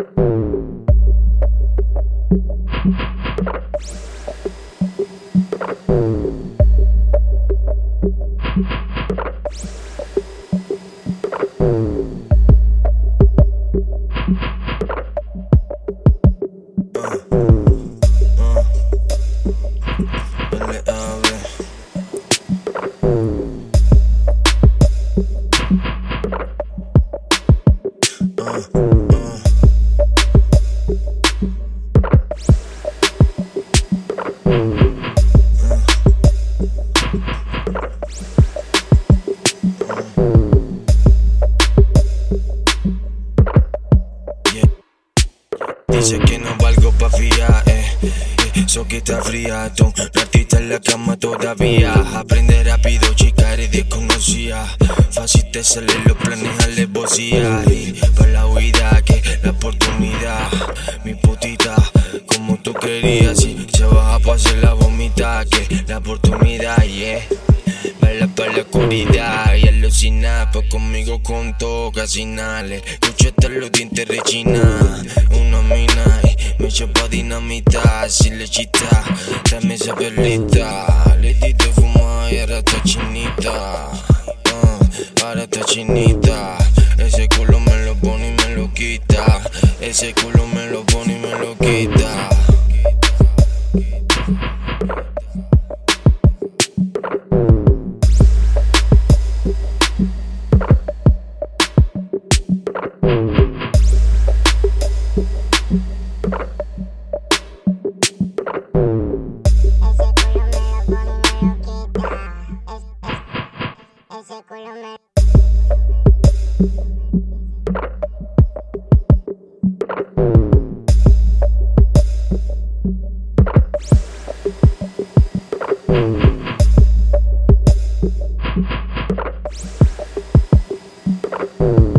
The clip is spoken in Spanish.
Thank Dice que no valgo pa' fiar, eh, eh. Soquita fría, ton ratita en la cama todavía. Aprende rápido, chica, eres desconocida. Fácil te salen los planes alevosía. Y para la huida, que la oportunidad. Mi putita, como tú querías. Y se baja pa' hacer la vomita, que la oportunidad, yeah. Baila para la oscuridad y alucina, pues conmigo contó casi nada. Escucho hasta los dientes rechina. faccio un po' dinamita Sì, città, la mia saperlità Le dita e era tua cinita uh, Era tua cinita ese culo me... Mm.